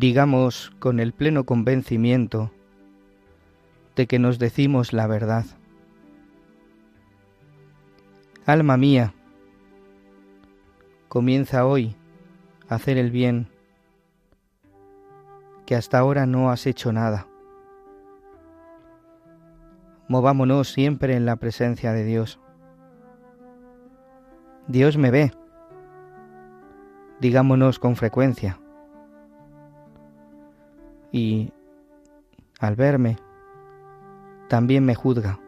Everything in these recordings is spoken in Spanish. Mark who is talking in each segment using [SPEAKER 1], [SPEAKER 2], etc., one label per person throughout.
[SPEAKER 1] digamos con el pleno convencimiento de que nos decimos la verdad. Alma mía, comienza hoy a hacer el bien, que hasta ahora no has hecho nada. Movámonos siempre en la presencia de Dios. Dios me ve. Digámonos con frecuencia y al verme también me juzga.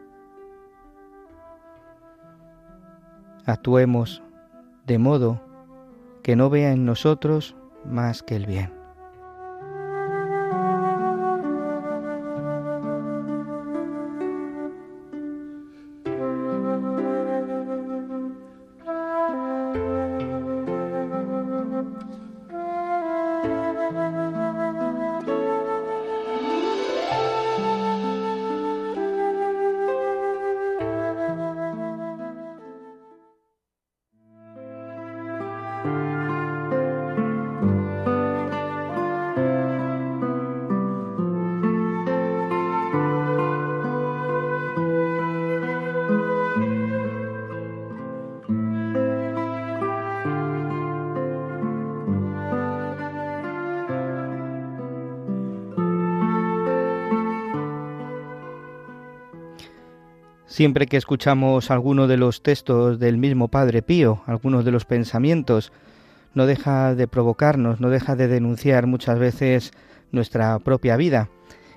[SPEAKER 1] Actuemos de modo que no vea en nosotros más que el bien. Siempre que escuchamos alguno de los textos del mismo Padre Pío, algunos de los pensamientos, no deja de provocarnos, no deja de denunciar muchas veces nuestra propia vida.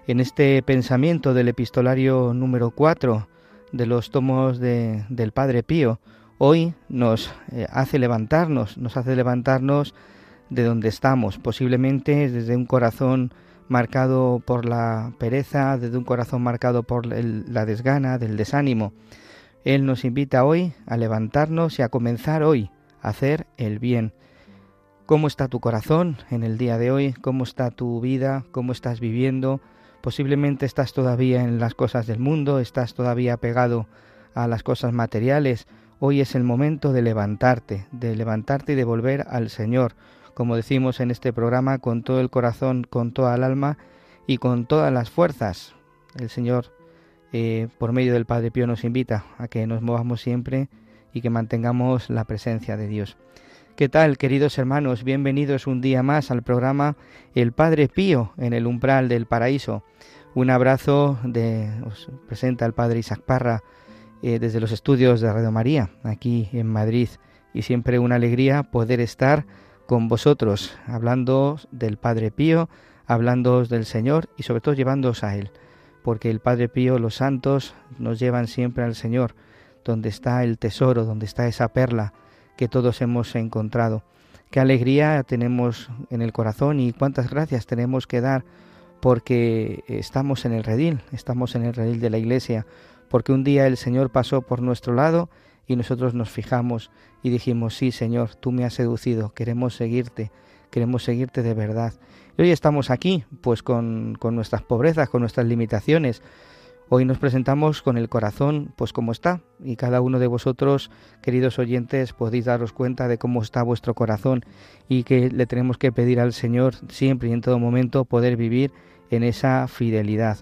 [SPEAKER 1] En este pensamiento del epistolario número 4 de los tomos del Padre Pío, hoy nos eh, hace levantarnos, nos hace levantarnos de donde estamos, posiblemente desde un corazón marcado por la pereza, desde un corazón marcado por la desgana, del desánimo. Él nos invita hoy a levantarnos y a comenzar hoy a hacer el bien. ¿Cómo está tu corazón en el día de hoy? ¿Cómo está tu vida? ¿Cómo estás viviendo? Posiblemente estás todavía en las cosas del mundo, estás todavía pegado a las cosas materiales. Hoy es el momento de levantarte, de levantarte y de volver al Señor como decimos en este programa, con todo el corazón, con toda el alma y con todas las fuerzas. El Señor, eh, por medio del Padre Pío, nos invita a que nos movamos siempre y que mantengamos la presencia de Dios. ¿Qué tal, queridos hermanos? Bienvenidos un día más al programa El Padre Pío en el umbral del paraíso. Un abrazo de os presenta el Padre Isaac Parra eh, desde los estudios de Radio María, aquí en Madrid. Y siempre una alegría poder estar con vosotros, hablando del Padre Pío, hablando del Señor y sobre todo llevándoos a Él, porque el Padre Pío, los santos, nos llevan siempre al Señor, donde está el tesoro, donde está esa perla que todos hemos encontrado. Qué alegría tenemos en el corazón y cuántas gracias tenemos que dar porque estamos en el redil, estamos en el redil de la iglesia, porque un día el Señor pasó por nuestro lado y nosotros nos fijamos y dijimos, sí Señor, tú me has seducido, queremos seguirte, queremos seguirte de verdad. Y hoy estamos aquí, pues con, con nuestras pobrezas, con nuestras limitaciones. Hoy nos presentamos con el corazón, pues como está, y cada uno de vosotros, queridos oyentes, podéis daros cuenta de cómo está vuestro corazón y que le tenemos que pedir al Señor siempre y en todo momento poder vivir en esa fidelidad.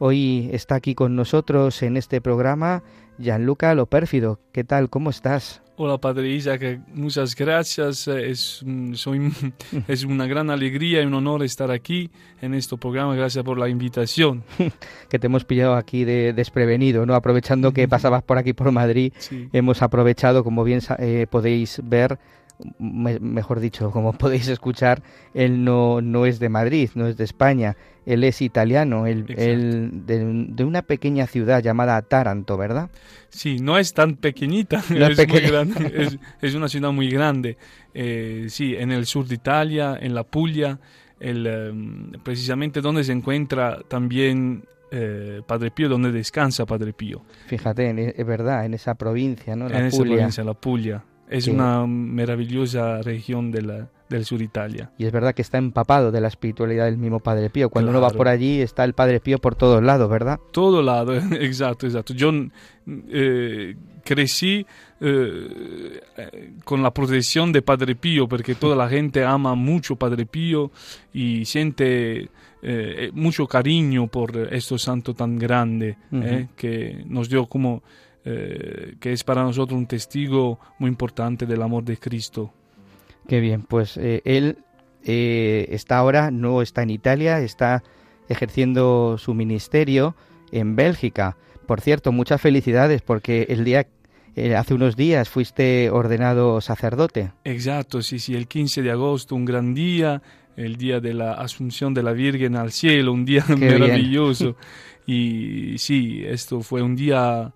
[SPEAKER 1] Hoy está aquí con nosotros en este programa Gianluca Lo Pérfido. ¿Qué tal? ¿Cómo estás?
[SPEAKER 2] Hola Padre Isaac, muchas gracias. Es, soy, es una gran alegría y un honor estar aquí en este programa. Gracias por la invitación.
[SPEAKER 1] que te hemos pillado aquí de desprevenido, ¿no? Aprovechando que pasabas por aquí por Madrid, hemos aprovechado, como bien eh, podéis ver, mejor dicho, como podéis escuchar, él no, no es de Madrid, no es de España, él es italiano, él, de, una pequeña ciudad llamada Taranto, ¿verdad?
[SPEAKER 2] Sí, no es tan pequeñita, es, muy grande, es, una ciudad muy grande, eh, sí, en el sur de Italia, en la Puglia, el, em, precisamente donde se encuentra también eh, Padre Pío, donde descansa Padre Pío.
[SPEAKER 1] Fíjate, es verdad, en esa provincia, ¿no?
[SPEAKER 2] La en esa provincia, la Puglia. Es una maravillosa región de la, del sur de Italia.
[SPEAKER 1] Y es verdad que está empapado de la espiritualidad del mismo Padre Pío. Cuando uno va por allí está el Padre Pío por todos lados, ¿verdad?
[SPEAKER 2] Todo lado, exacto, exacto. Yo eh, crecí eh, con la protección de Padre Pío porque toda la gente ama mucho Padre Pío y siente eh, mucho cariño por este santo tan grande que nos dio como eh, que es para nosotros un testigo muy importante del amor de Cristo.
[SPEAKER 1] Qué bien, pues eh, él eh, está ahora, no está en Italia, está ejerciendo su ministerio en Bélgica. Por cierto, muchas felicidades porque el día hace unos días fuiste ordenado sacerdote.
[SPEAKER 2] Exacto, sí, sí, el 15 de agosto, un gran día, el día de la Asunción de la Virgen al cielo, un día maravilloso. y sí, esto fue un día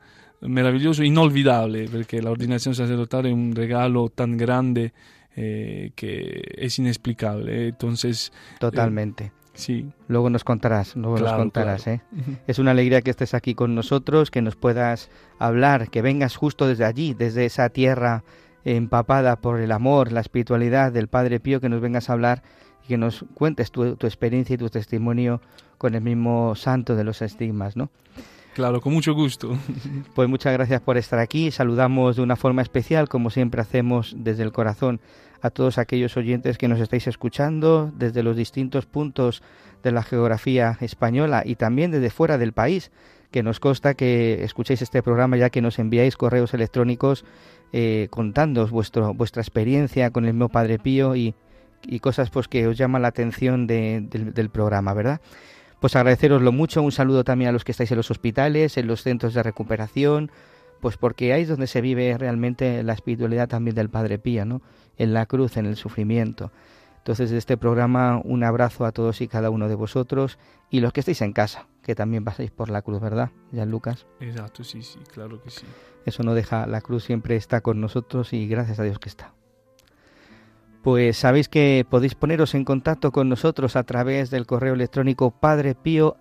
[SPEAKER 2] maravilloso, inolvidable, porque la ordenación sacerdotal es un regalo tan grande eh, que es inexplicable. Entonces.
[SPEAKER 1] Totalmente.
[SPEAKER 2] Eh, sí.
[SPEAKER 1] Luego nos contarás, luego nos contarás. ¿eh? Es una alegría que estés aquí con nosotros, que nos puedas hablar, que vengas justo desde allí, desde esa tierra empapada por el amor, la espiritualidad del Padre Pío, que nos vengas a hablar y que nos cuentes tu, tu experiencia y tu testimonio con el mismo santo de los estigmas, ¿no?
[SPEAKER 2] Claro, con mucho gusto.
[SPEAKER 1] Pues muchas gracias por estar aquí. Saludamos de una forma especial, como siempre hacemos desde el corazón, a todos aquellos oyentes que nos estáis escuchando desde los distintos puntos de la geografía española y también desde fuera del país, que nos consta que escuchéis este programa ya que nos enviáis correos electrónicos eh, contándoos vuestro, vuestra experiencia con el mismo Padre Pío y, cosas pues que os llaman la atención del programa, ¿verdad? Pues agradeceroslo mucho, un saludo también a los que estáis en los hospitales, en los centros de recuperación, pues porque ahí es donde se vive realmente la espiritualidad también del Padre Pío, ¿no? En la cruz, en el sufrimiento. Entonces, de este programa, un abrazo a todos y cada uno de vosotros y los que estáis en casa, que también pasáis por la cruz, ¿verdad, ya Lucas?
[SPEAKER 2] Exacto, sí, sí, claro que sí.
[SPEAKER 1] Eso no deja, la cruz siempre está con nosotros y gracias a Dios que está pues sabéis que podéis poneros en contacto con nosotros a través del correo electrónico padrepío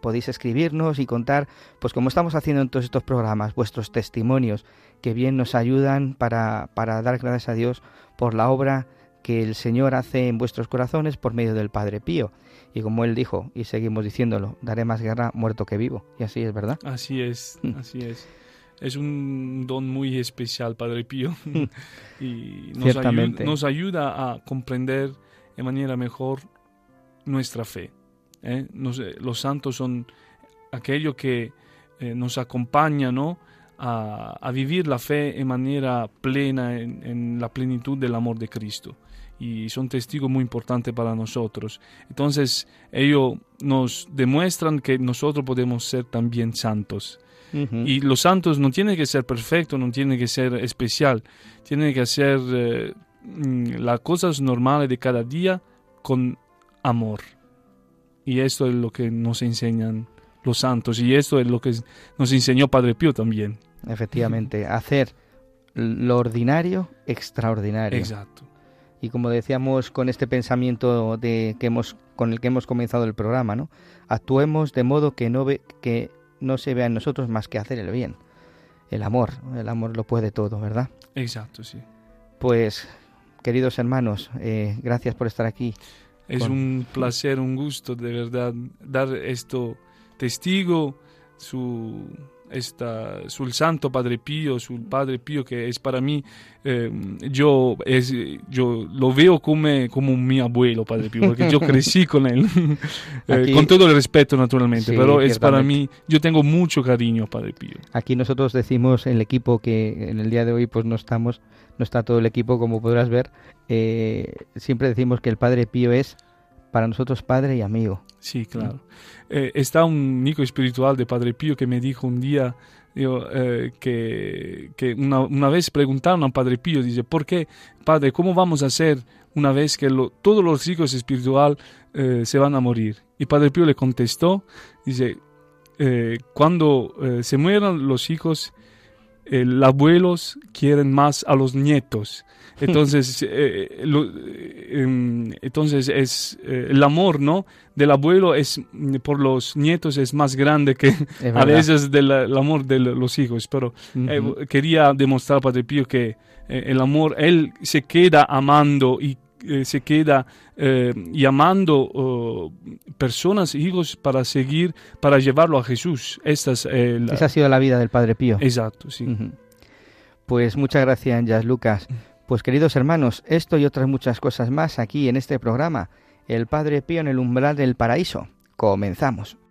[SPEAKER 1] Podéis escribirnos y contar, pues como estamos haciendo en todos estos programas, vuestros testimonios, que bien nos ayudan para, para dar gracias a Dios por la obra que el Señor hace en vuestros corazones por medio del Padre Pío. Y como él dijo, y seguimos diciéndolo, daré más guerra muerto que vivo. Y así es, ¿verdad?
[SPEAKER 2] Así es, mm. así es es un don muy especial, Padre Pío, y nos ayuda, nos ayuda, a comprender de manera mejor nuestra fe. ¿eh? los santos son aquello que eh, nos acompaña ¿no? a, vivir la fe de manera plena, en, la plenitud del amor de Cristo. Y son testigos muy importantes para nosotros. Entonces, ellos nos demuestran que nosotros podemos ser también santos. Y los santos no tienen que ser perfectos, no tienen que ser especial, tienen que hacer eh, mm, las cosas normales de cada día con amor. Y esto es lo que nos enseñan los santos y esto es lo que nos enseñó Padre Pío también.
[SPEAKER 1] Efectivamente, hacer lo ordinario extraordinario.
[SPEAKER 2] Exacto.
[SPEAKER 1] Y como decíamos con este pensamiento de que hemos con el que hemos comenzado el programa, ¿no? Actuemos de modo que no ve, que no se vea en nosotros más que hacer el bien. El amor, el amor lo puede todo, ¿verdad?
[SPEAKER 2] Exacto, sí.
[SPEAKER 1] Pues, queridos hermanos, eh, gracias por estar aquí.
[SPEAKER 2] Es un placer, un gusto, de verdad, dar esto testigo, su esta, sul Santo Padre Pío, sul Padre Pío que es para mí, eh, yo, es, yo lo veo como, como mi abuelo Padre Pío, porque yo crecí con él, eh, con todo el respeto naturalmente, pero es para mí, yo tengo mucho cariño a Padre Pío.
[SPEAKER 1] Aquí nosotros decimos el equipo que en el día de hoy pues no estamos, no está todo el equipo como podrás ver, eh, siempre decimos que el Padre Pío es para nosotros padre y amigo.
[SPEAKER 2] Sí, claro. Eh, está un nico espiritual de Padre Pío que me dijo un día eh, que, que una, una, vez preguntaron a Padre Pío, dice, ¿por qué, Padre, cómo vamos a hacer una vez que todos los ricos espiritual eh, se van a morir? Y Padre Pío le contestó, dice, cuando se mueran los hijos, los abuelos quieren más a los nietos. Entonces, eh, em, entonces es eh, el amor, ¿no? Del abuelo es por los nietos es más grande que a veces del amor de los hijos. Pero eh, quería demostrar Padre Pío que el amor él se queda amando y se queda llamando oh, personas, hijos, para seguir, para llevarlo a Jesús. Esta
[SPEAKER 1] Esa ha sido la vida del Padre Pío.
[SPEAKER 2] Exacto, sí.
[SPEAKER 1] Pues muchas gracias, Jazz Lucas. Pues queridos hermanos, esto y otras muchas cosas más aquí en este programa, El Padre Pío en el umbral del paraíso. Comenzamos.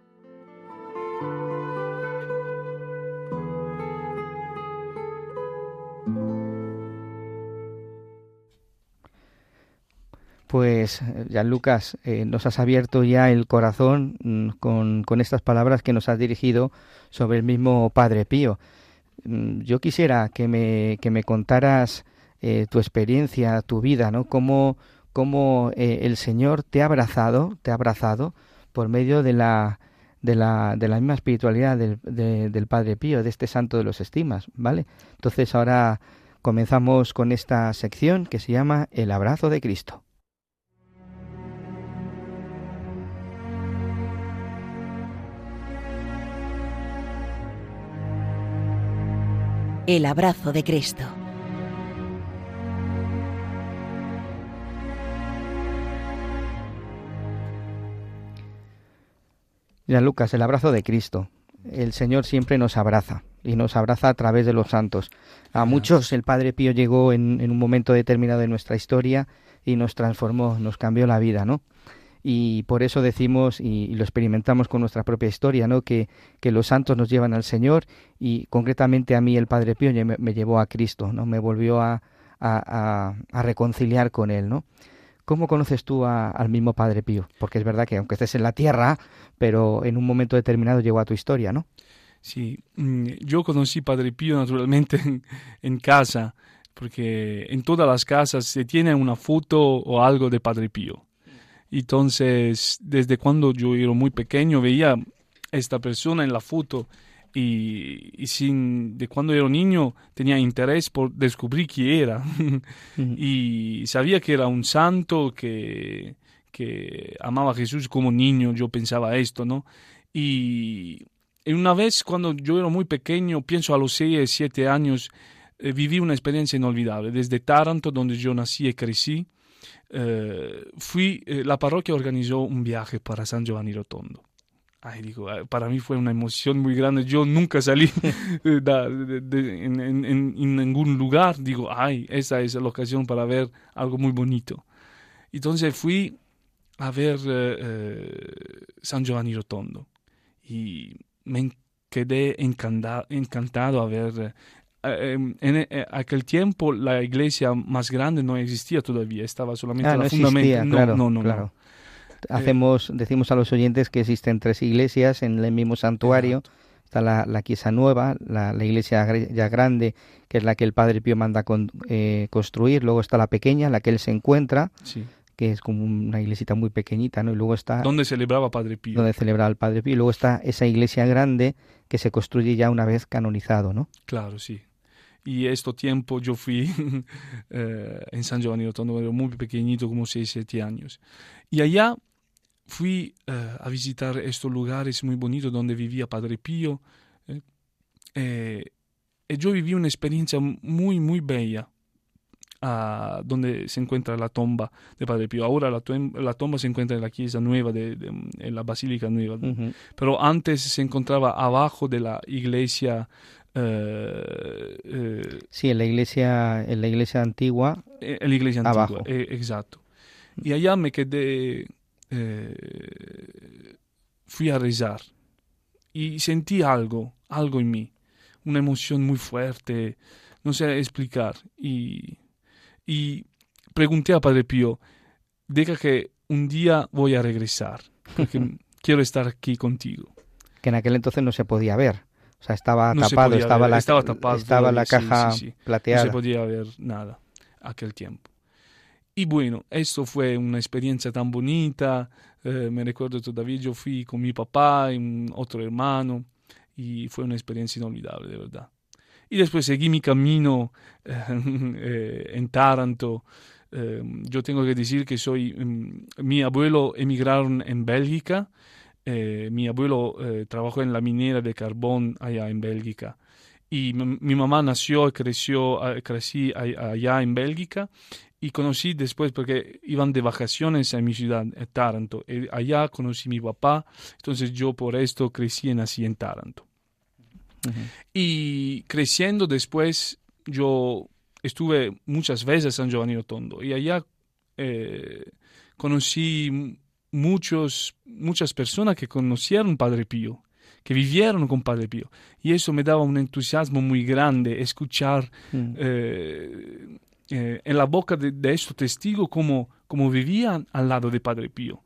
[SPEAKER 1] Pues, ya Lucas, eh, nos has abierto ya el corazón mm, con, con, estas palabras que nos has dirigido sobre el mismo Padre Pío. Mm, yo quisiera que me, que me contaras eh, tu experiencia, tu vida, ¿no? Cómo, cómo eh, el Señor te ha abrazado, te ha abrazado por medio de la, de la, de la misma espiritualidad del, del Padre Pío, de este santo de los estimas, ¿vale? Entonces ahora comenzamos con esta sección que se llama El abrazo de Cristo.
[SPEAKER 3] El abrazo de Cristo.
[SPEAKER 1] Mira, Lucas, el abrazo de Cristo. El Señor siempre nos abraza y nos abraza a través de los santos. A muchos el Padre Pío llegó en, un momento determinado de nuestra historia y nos transformó, nos cambió la vida, ¿no? Y por eso decimos, y, lo experimentamos con nuestra propia historia, ¿no? Que, que, los santos nos llevan al Señor y concretamente a mí el Padre Pío me, llevó a Cristo, ¿no? Me volvió a, a, a reconciliar con Él, ¿no? ¿Cómo conoces tú al mismo Padre Pío? Porque es verdad que aunque estés en la tierra, pero en un momento determinado llegó a tu historia, ¿no?
[SPEAKER 2] Sí, mm, yo conocí Padre Pío naturalmente en, casa, porque en todas las casas se tiene una foto o algo de Padre Pío. Entonces, desde cuando yo era muy pequeño, veía esta persona en la foto y, sin, de cuando era niño tenía interés por descubrir quién era y sabía que era un santo que, que amaba a Jesús como niño, yo pensaba esto, ¿no? Y, una vez cuando yo era muy pequeño, pienso a los 6, 7 años, eh, viví una experiencia inolvidable. Desde Taranto, donde yo nací y crecí, eh, fui, eh, la parroquia organizó un viaje para San Giovanni Rotondo ay, digo, ah, para mí fue una emoción muy grande. Yo nunca salí de, en, ningún lugar. Digo, ay, esa es la ocasión para ver algo muy bonito. Entonces fui a ver eh, eh, San Giovanni Rotondo y me quedé encantado, encantado a ver. Eh, em, en, aquel tiempo la iglesia más grande no existía todavía, estaba solamente
[SPEAKER 1] ah,
[SPEAKER 2] la
[SPEAKER 1] no
[SPEAKER 2] fundamento.
[SPEAKER 1] no, no, no, claro. Hacemos, decimos a los oyentes que existen tres iglesias en el mismo santuario. Está la, la Nueva, la, iglesia ya grande, que es la que el Padre Pío manda con, eh, construir. Luego está la pequeña, la que él se encuentra, que es como una iglesita muy pequeñita, ¿no? Y luego está...
[SPEAKER 2] ¿Dónde celebraba Padre Pío?
[SPEAKER 1] Donde celebraba el Padre Pío. Y luego está esa iglesia grande que se construye ya una vez canonizado, ¿no?
[SPEAKER 2] Claro, sí y este tiempo yo fui eh, en San Giovanni Rotondo, era muy pequeñito, como 6, 7 años. Y allá fui eh, a visitar estos lugares muy bonitos donde vivía Padre Pío. Eh, eh, y yo viví una experiencia muy, muy bella. a donde se encuentra la tumba de Padre Pío. Ahora la, la tumba se encuentra en la Chiesa Nueva, de, en la Basílica Nueva. Pero antes se encontraba abajo de la iglesia.
[SPEAKER 1] Eh, eh, sí, en la iglesia, en la iglesia antigua.
[SPEAKER 2] Eh, en la iglesia antigua, exacto. Y allá me quedé, fui a rezar y sentí algo, algo en mí, una emoción muy fuerte, no sé explicar. Y y pregunté a Padre Pío, diga que un día voy a regresar, porque quiero estar aquí contigo.
[SPEAKER 1] Que en aquel entonces no se podía ver. O sea, estaba tapado, estaba, la, estaba, tapado, estaba la caja plateada.
[SPEAKER 2] No se podía ver nada aquel tiempo. Y bueno, esto fue una experiencia tan bonita. Eh, me recuerdo todavía, yo fui con mi papá y otro hermano y fue una experiencia inolvidable, de verdad y después seguí mi camino eh, en Taranto. Eh, yo tengo que decir que soy, mm, mi abuelo emigraron en Bélgica, eh, mi abuelo trabajó en la minera de carbón allá en Bélgica y mi mamá nació y creció, crecí allá en Bélgica y conocí después porque iban de vacaciones a mi ciudad, Taranto. allá conocí a mi papá, entonces yo por esto crecí y nací en Taranto. Y creciendo después, yo estuve muchas veces en San Giovanni Rotondo y allá eh, conocí muchos, muchas personas que conocieron Padre Pío, que vivieron con Padre Pío. Y eso me daba un entusiasmo muy grande, escuchar mm. eh, eh, en la boca de, de estos testigos cómo, cómo vivían al lado de Padre Pío.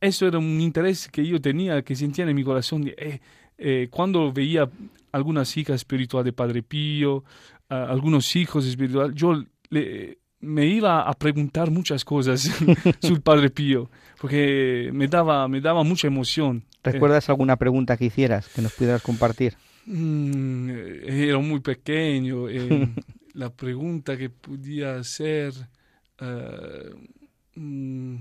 [SPEAKER 2] Eso era un interés que yo tenía, que sentía en mi corazón. De, eh, cuando veía algunas hijas espirituales de Padre Pío, algunos hijos espirituales, yo me iba a preguntar muchas cosas sobre Padre Pío, porque me daba, me daba mucha emoción.
[SPEAKER 1] ¿Recuerdas alguna pregunta que hicieras, que nos pudieras compartir?
[SPEAKER 2] Mm, era muy pequeño. Eh, la pregunta que podía hacer... Eh, mm,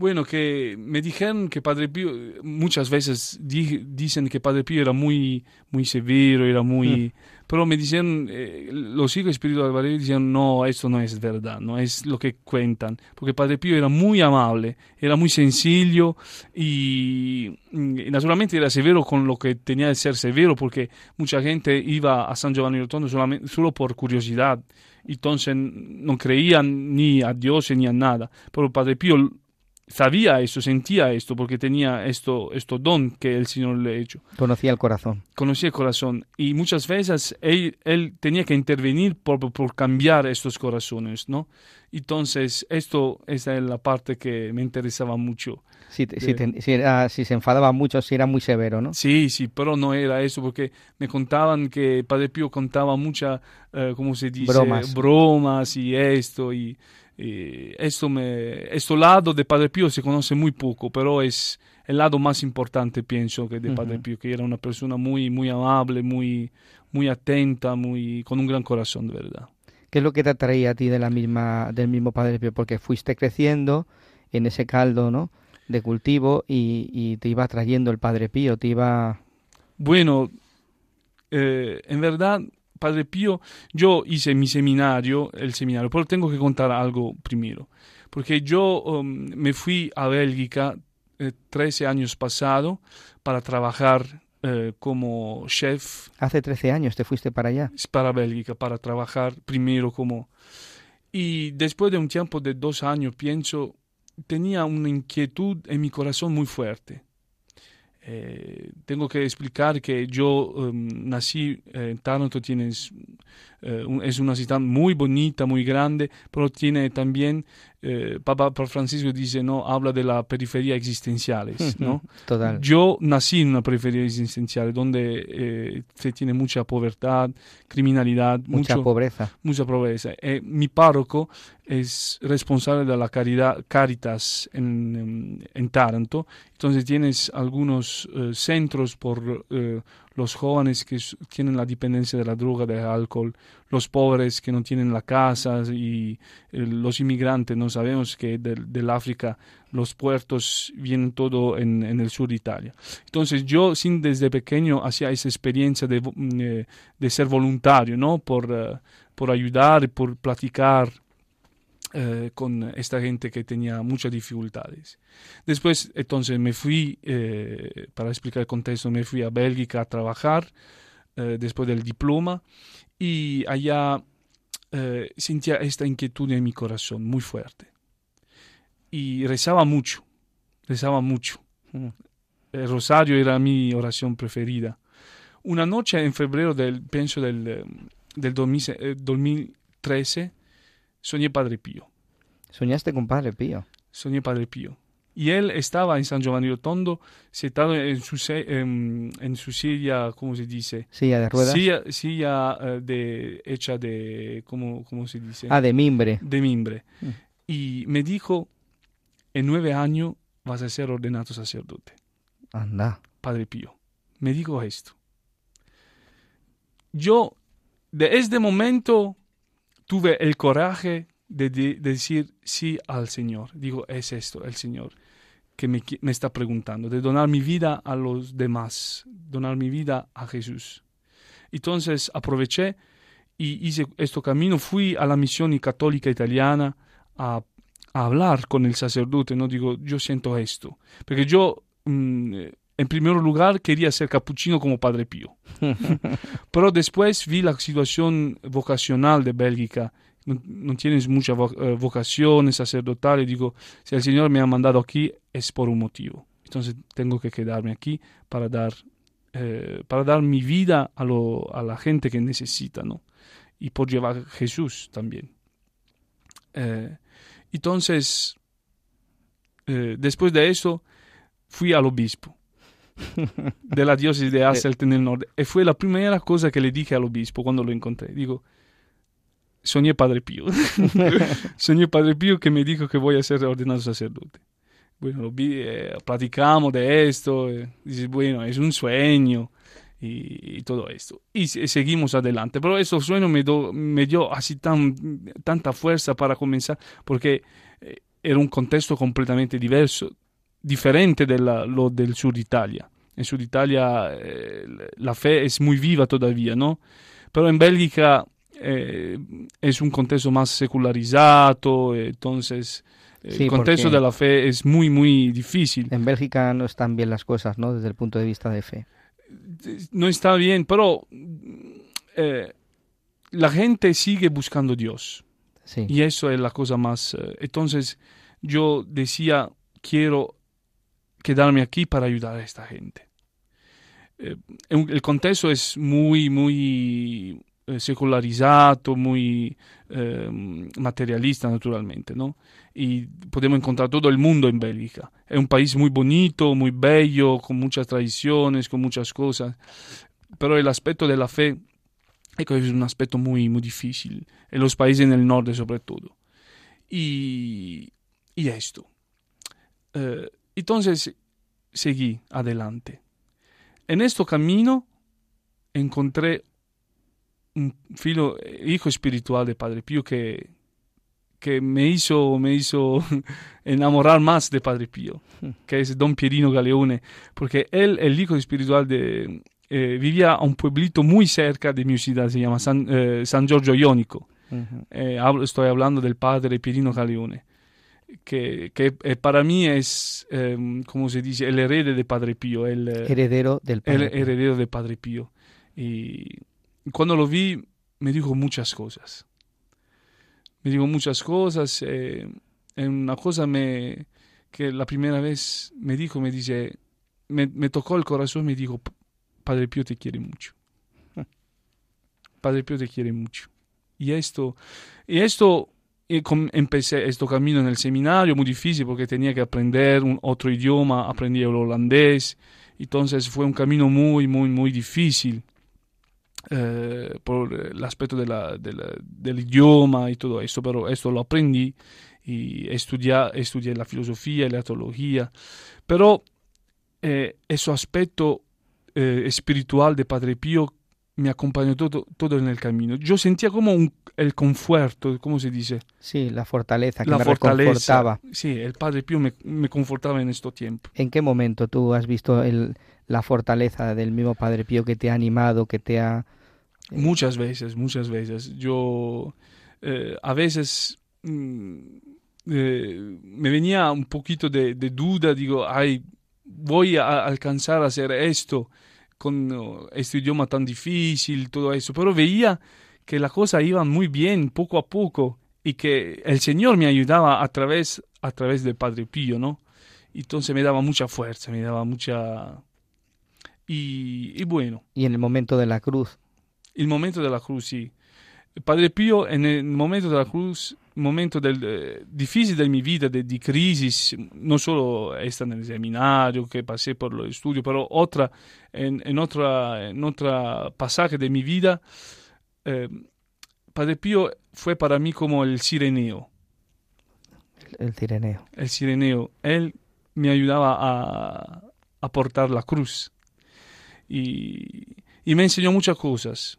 [SPEAKER 2] bueno, que me dijeron que Padre Pío, muchas veces dicen que Padre Pío era muy, muy severo, era muy... Mm. Pero me dicen, eh, los hijos espirituales de Padre Pío dicen, no, esto no es verdad, no es lo que cuentan. Porque Padre Pío era muy amable, era muy sencillo y, y naturalmente era severo con lo que tenía de ser severo, porque mucha gente iba a San Giovanni Rotondo solamente, solo por curiosidad. Entonces no creían ni a Dios ni a nada. Pero Padre Pío sabía eso, sentía esto, porque tenía esto, esto don que el Señor le ha hecho.
[SPEAKER 1] Conocía el corazón.
[SPEAKER 2] Conocía el corazón. Y muchas veces él, él tenía que intervenir por, por, cambiar estos corazones, ¿no? Entonces, esto, esa es la parte que me interesaba mucho.
[SPEAKER 1] Si, si, si, era, si, se enfadaba mucho, si era muy severo, ¿no?
[SPEAKER 2] Sí, sí, pero no era eso, porque me contaban que Padre Pío contaba muchas, eh, ¿cómo se dice?
[SPEAKER 1] Bromas.
[SPEAKER 2] Bromas y esto, y y esto, me, esto lado de Padre Pío se conoce muy poco, pero es el lado más importante, pienso, que de Padre Pío, que era una persona muy, muy amable, muy, muy atenta, muy, con un gran corazón, de verdad.
[SPEAKER 1] ¿Qué es lo que te atraía a ti de la misma, del mismo Padre Pío? Porque fuiste creciendo en ese caldo, ¿no? De cultivo y, y te iba trayendo el Padre Pío, te iba...
[SPEAKER 2] Bueno, eh, en verdad Padre Pío, yo hice mi seminario, el seminario, pero tengo que contar algo primero, porque yo um, me fui a Bélgica 13 eh, años pasado para trabajar eh, como chef.
[SPEAKER 1] Hace 13 años te fuiste para allá.
[SPEAKER 2] Para Bélgica, para trabajar primero como... Y después de un tiempo de dos años, pienso, tenía una inquietud en mi corazón muy fuerte eh, tengo que explicar que yo um, nací en Taranto, tienes, eh, es una ciudad muy bonita, muy grande, pero tiene también eh, Papa, Francisco dice, ¿no? Habla de la periferia existenciales, ¿no?
[SPEAKER 1] Total.
[SPEAKER 2] Yo nací en una periferia existencial donde eh, se tiene mucha pobreza, criminalidad,
[SPEAKER 1] mucha pobreza.
[SPEAKER 2] Mucha pobreza. Eh, mi párroco es responsable de la caridad, Caritas en, en, Taranto, entonces tienes algunos centros por los jóvenes que tienen la dependencia de la droga, del alcohol, los pobres que no tienen la casa y eh, los inmigrantes. No sabemos que del, África los puertos vienen todo en, el sur de Italia. Entonces yo sin desde pequeño hacía esa experiencia de, mm, eh, de ser voluntario, ¿no? Por, eh, por ayudar por platicar eh, con esta gente que tenía muchas dificultades. Después, entonces, me fui, eh, para explicar el contexto, me fui a Bélgica a trabajar eh, después del diploma y allá sentía esta inquietud en mi corazón muy fuerte. Y rezaba mucho, rezaba mucho. Mm. El rosario era mi oración preferida. Una noche en febrero del, pienso del, del 2013, soñé Padre Pío.
[SPEAKER 1] ¿Soñaste con Padre Pío?
[SPEAKER 2] Soñé Padre Pío. Y él estaba en San Giovanni Rotondo, sentado en su, en, su silla, ¿cómo se dice?
[SPEAKER 1] Silla de ruedas.
[SPEAKER 2] Silla, silla eh, de, hecha de, ¿cómo, ¿cómo, se dice?
[SPEAKER 1] Ah, de mimbre.
[SPEAKER 2] De mimbre. Mm. Y me dijo, en nueve años vas a ser ordenado sacerdote.
[SPEAKER 1] Anda.
[SPEAKER 2] Padre Pío. Me dijo esto. Yo, de este momento, tuve el coraje de, decir sí al Señor. Digo, es esto, el Señor que me, está preguntando, de donar mi vida a los demás, donar mi vida a Jesús. Entonces aproveché y hice este camino, fui a la misión católica italiana a, hablar con el sacerdote, no digo, yo siento esto, porque yo mm, en primer lugar quería ser capuchino como Padre Pío. Pero después vi la situación vocacional de Bélgica. No, tienes mucha eh, vocación sacerdotal y digo, si el Señor me ha mandado aquí es por un motivo. Entonces tengo que quedarme aquí para dar, eh, para dar mi vida a, lo, a la gente que necesita, ¿no? Y por llevar a Jesús también. Eh, entonces, después de eso, fui al obispo de la diócesis de Hasselt en el norte. Y fue la primera cosa que le dije al obispo cuando lo encontré. Digo, soñé Padre Pío. soñé Padre Pío que me dijo que voy a ser ordenado sacerdote. Bueno, lo vi, eh, platicamos de esto. Eh, dice, bueno, es un sueño y, todo esto. Y, seguimos adelante. Pero ese sueño me, me dio así tan, tanta fuerza para comenzar, porque eh, era un contexto completamente diverso diferente de lo del sur de Italia. En sur de Italia eh, la fe es muy viva todavía, ¿no? Pero en Bélgica eh, es un contexto más secularizado, entonces el contexto de la fe es muy, muy difícil.
[SPEAKER 1] En Bélgica no están bien las cosas, ¿no? Desde el punto de vista de fe.
[SPEAKER 2] No está bien, pero eh, la gente sigue buscando Dios.
[SPEAKER 1] Sí.
[SPEAKER 2] Y eso es la cosa más... entonces yo decía, quiero quedarme aquí para ayudar a esta gente. Eh, el contexto es muy, muy eh, secularizado, muy eh, materialista naturalmente, ¿no? Y podemos encontrar todo el mundo en Bélgica. Es un país muy bonito, muy bello, con muchas tradiciones, con muchas cosas, pero el aspecto de la fe es un aspecto muy, muy difícil, en los países en el norte sobre todo. Y esto. Entonces seguí adelante. En este camino encontré un filo, hijo espiritual de Padre Pío que, que me hizo, me hizo enamorar más de Padre Pío, que es Don Pierino Galeone, porque él, el hijo espiritual de, eh, vivía a un pueblito muy cerca de mi ciudad, se llama San, eh, San Giorgio Ionico. Eh, estoy hablando del padre Pierino Galeone que, que eh, para mí es, eh, como se dice, el heredero de Padre Pío. El
[SPEAKER 1] eh, heredero del
[SPEAKER 2] Padre El heredero de Padre Pío. Y cuando lo vi, me dijo muchas cosas. Me dijo muchas cosas. Eh, una cosa me, que la primera vez me dijo, me dice, me, me tocó el corazón, me dijo, Padre Pío te quiere mucho. Padre Pío te quiere mucho. Y esto, y esto y empecé este camino en el seminario, muy difícil porque tenía que aprender un otro idioma, aprendí el holandés, entonces fue un camino muy, muy, muy difícil eh, por el aspecto de del idioma y todo eso, pero esto lo aprendí y estudié, estudié la filosofía y la teología, pero eh, ese aspecto eh, espiritual de Padre Pío me acompañó todo, todo en el camino. Yo sentía como un, el conforto, ¿cómo se dice?
[SPEAKER 1] Sí, la fortaleza que la me fortaleza.
[SPEAKER 2] Sí, el Padre Pío me, me, confortaba en este tiempo.
[SPEAKER 1] ¿En qué momento tú has visto el, la fortaleza del mismo Padre Pío que te ha animado, que te ha...
[SPEAKER 2] Muchas veces, muchas veces. Yo eh, a veces mm, eh, me venía un poquito de, duda, digo, ay, voy a alcanzar a hacer esto con este idioma tan difícil, todo eso, pero veía que la cosa iba muy bien poco a poco y que el Señor me ayudaba a través, a través del Padre Pío, ¿no? Entonces me daba mucha fuerza, me daba mucha... Y, bueno.
[SPEAKER 1] Y en el momento de la cruz.
[SPEAKER 2] El momento de la cruz, sí. El Padre Pío en el momento de la cruz, momento del, eh, difícil de mi vida, de, crisis, no solo esta en el seminario que pasé por los estudios, pero otra, en, en, otra, en otra pasaje de mi vida, eh, Padre Pío fue para mí como el sireneo.
[SPEAKER 1] El, sireneo.
[SPEAKER 2] El sireneo. Él me ayudaba a, a portar la cruz. Y, y, me enseñó muchas cosas.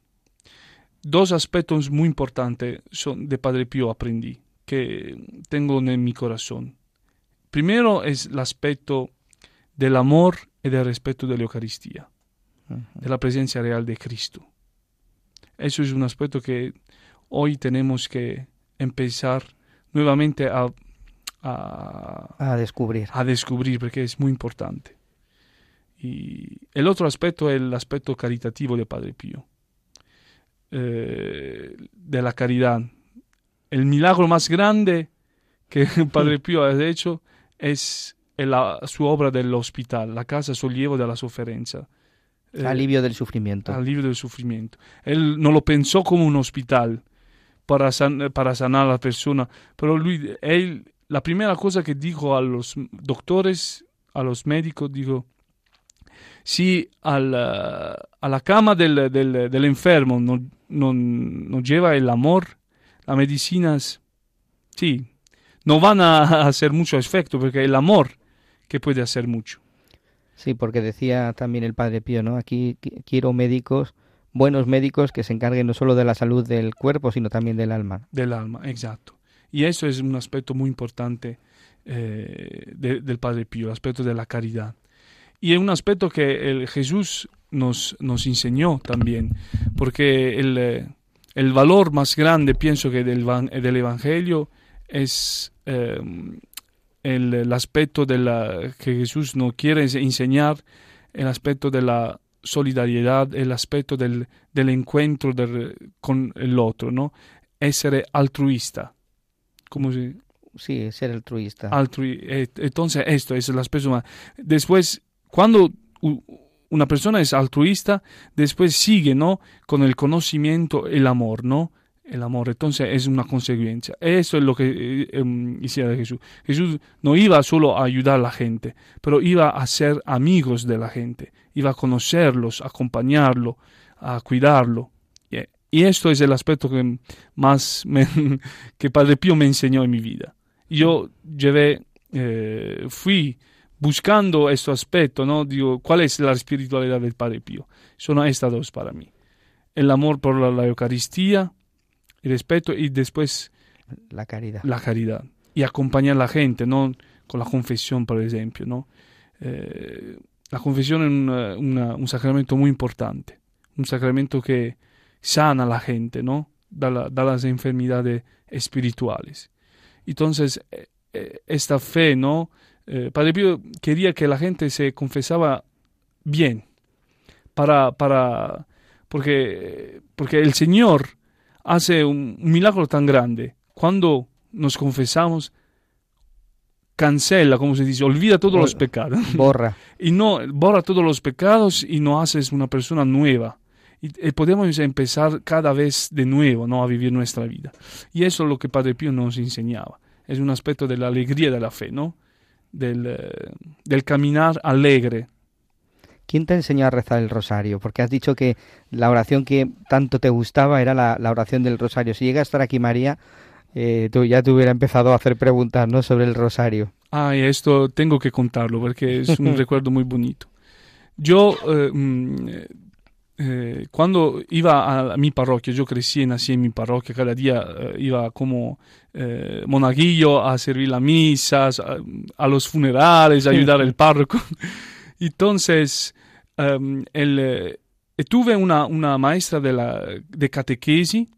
[SPEAKER 2] Dos aspectos muy importantes son de Padre Pío aprendí, que tengo en mi corazón. Primero es el aspecto del amor y del respeto de la Eucaristía, de la presencia real de Cristo. Eso es un aspecto que hoy tenemos que empezar nuevamente a,
[SPEAKER 1] a, descubrir.
[SPEAKER 2] A descubrir, porque es muy importante. Y el otro aspecto es el aspecto caritativo de Padre Pío, eh, de la caridad. El milagro más grande que Padre Pío ha hecho es su obra del hospital, la casa sollievo de la sofferenza.
[SPEAKER 1] Eh, alivio del sufrimiento.
[SPEAKER 2] Alivio del sufrimiento. Él no lo pensó como un hospital, para, para sanar a la persona. Pero lui, él, la primera cosa que dijo a los doctores, a los médicos, dijo, si a la cama del, del, del enfermo no, no, no, lleva el amor, las medicinas, sí, no van a hacer mucho efecto, porque el amor que puede hacer mucho.
[SPEAKER 1] Sí, porque decía también el Padre Pío, ¿no? Aquí quiero médicos buenos médicos que se encarguen no solo de la salud del cuerpo, sino también del alma.
[SPEAKER 2] Del alma, exacto. Y eso es un aspecto muy importante eh, del Padre Pío, el aspecto de la caridad. Y es un aspecto que el Jesús nos, nos enseñó también, porque el, eh, el valor más grande, pienso que del, del Evangelio es eh, el, el, aspecto de la, que Jesús nos quiere enseñar, el aspecto de la solidariedad, el aspetto del, del encuentro del, con el otro, ¿no? Essere altruista. ¿Cómo se...?
[SPEAKER 1] Sí, ser altruista.
[SPEAKER 2] Altrui, eh, entonces, esto es el aspecto más. Después, cuando una persona es altruista, después sigue, ¿no? Con el conocimiento, el amor, ¿no? el amor. Entonces es una consecuencia. Eso es lo que eh, em, hiciera Jesús. Jesús no iba solo a ayudar a la gente, pero iba a ser amigos de la gente, iba a conocerlos, a acompañarlo, a cuidarlo. Y esto es el aspecto que más que Padre Pío me enseñó en mi vida. Yo llevé, eh, fui buscando este aspecto, ¿no? Digo, ¿cuál es la espiritualidad del Padre Pío? Son estas dos para mí. El amor por la Eucaristía, el respeto y después
[SPEAKER 1] la caridad.
[SPEAKER 2] La caridad. Y acompañar a la gente, ¿no? Con la confesión, por ejemplo, ¿no? Eh, la confesión es un sacramento muy importante, un sacramento que sana a la gente, ¿no? Da, las enfermedades espirituales. Entonces, eh, eh, esta fe, ¿no? Padre Pío quería que la gente se confesaba bien, para, para, porque, porque el Señor hace un, milagro tan grande. Cuando nos confesamos, cancela, como se dice, olvida todos los pecados.
[SPEAKER 1] Borra.
[SPEAKER 2] y no, borra todos los pecados y no haces una persona nueva. Y, podemos empezar cada vez de nuevo ¿no? a vivir nuestra vida. Y eso es lo que Padre Pío nos enseñaba. Es un aspecto de la alegría de la fe, ¿no? Del, eh, del caminar alegre,
[SPEAKER 1] ¿Quién te enseñó a rezar el rosario? Porque has dicho que la oración que tanto te gustaba era la, oración del rosario. Si llega a estar aquí María, eh, tú ya te hubiera empezado a hacer preguntas ¿no? sobre el rosario.
[SPEAKER 2] Ay, esto tengo que contarlo porque es un recuerdo muy bonito. Yo, eh, mm, eh, cuando iba a, mi parroquia, yo crecí y nací en mi parroquia, cada día iba como monaguillo a servir las misas, a, a los funerales, a ayudar al párroco. Entonces, Em, el, eh, tuve una, una maestra de, la, de catequesi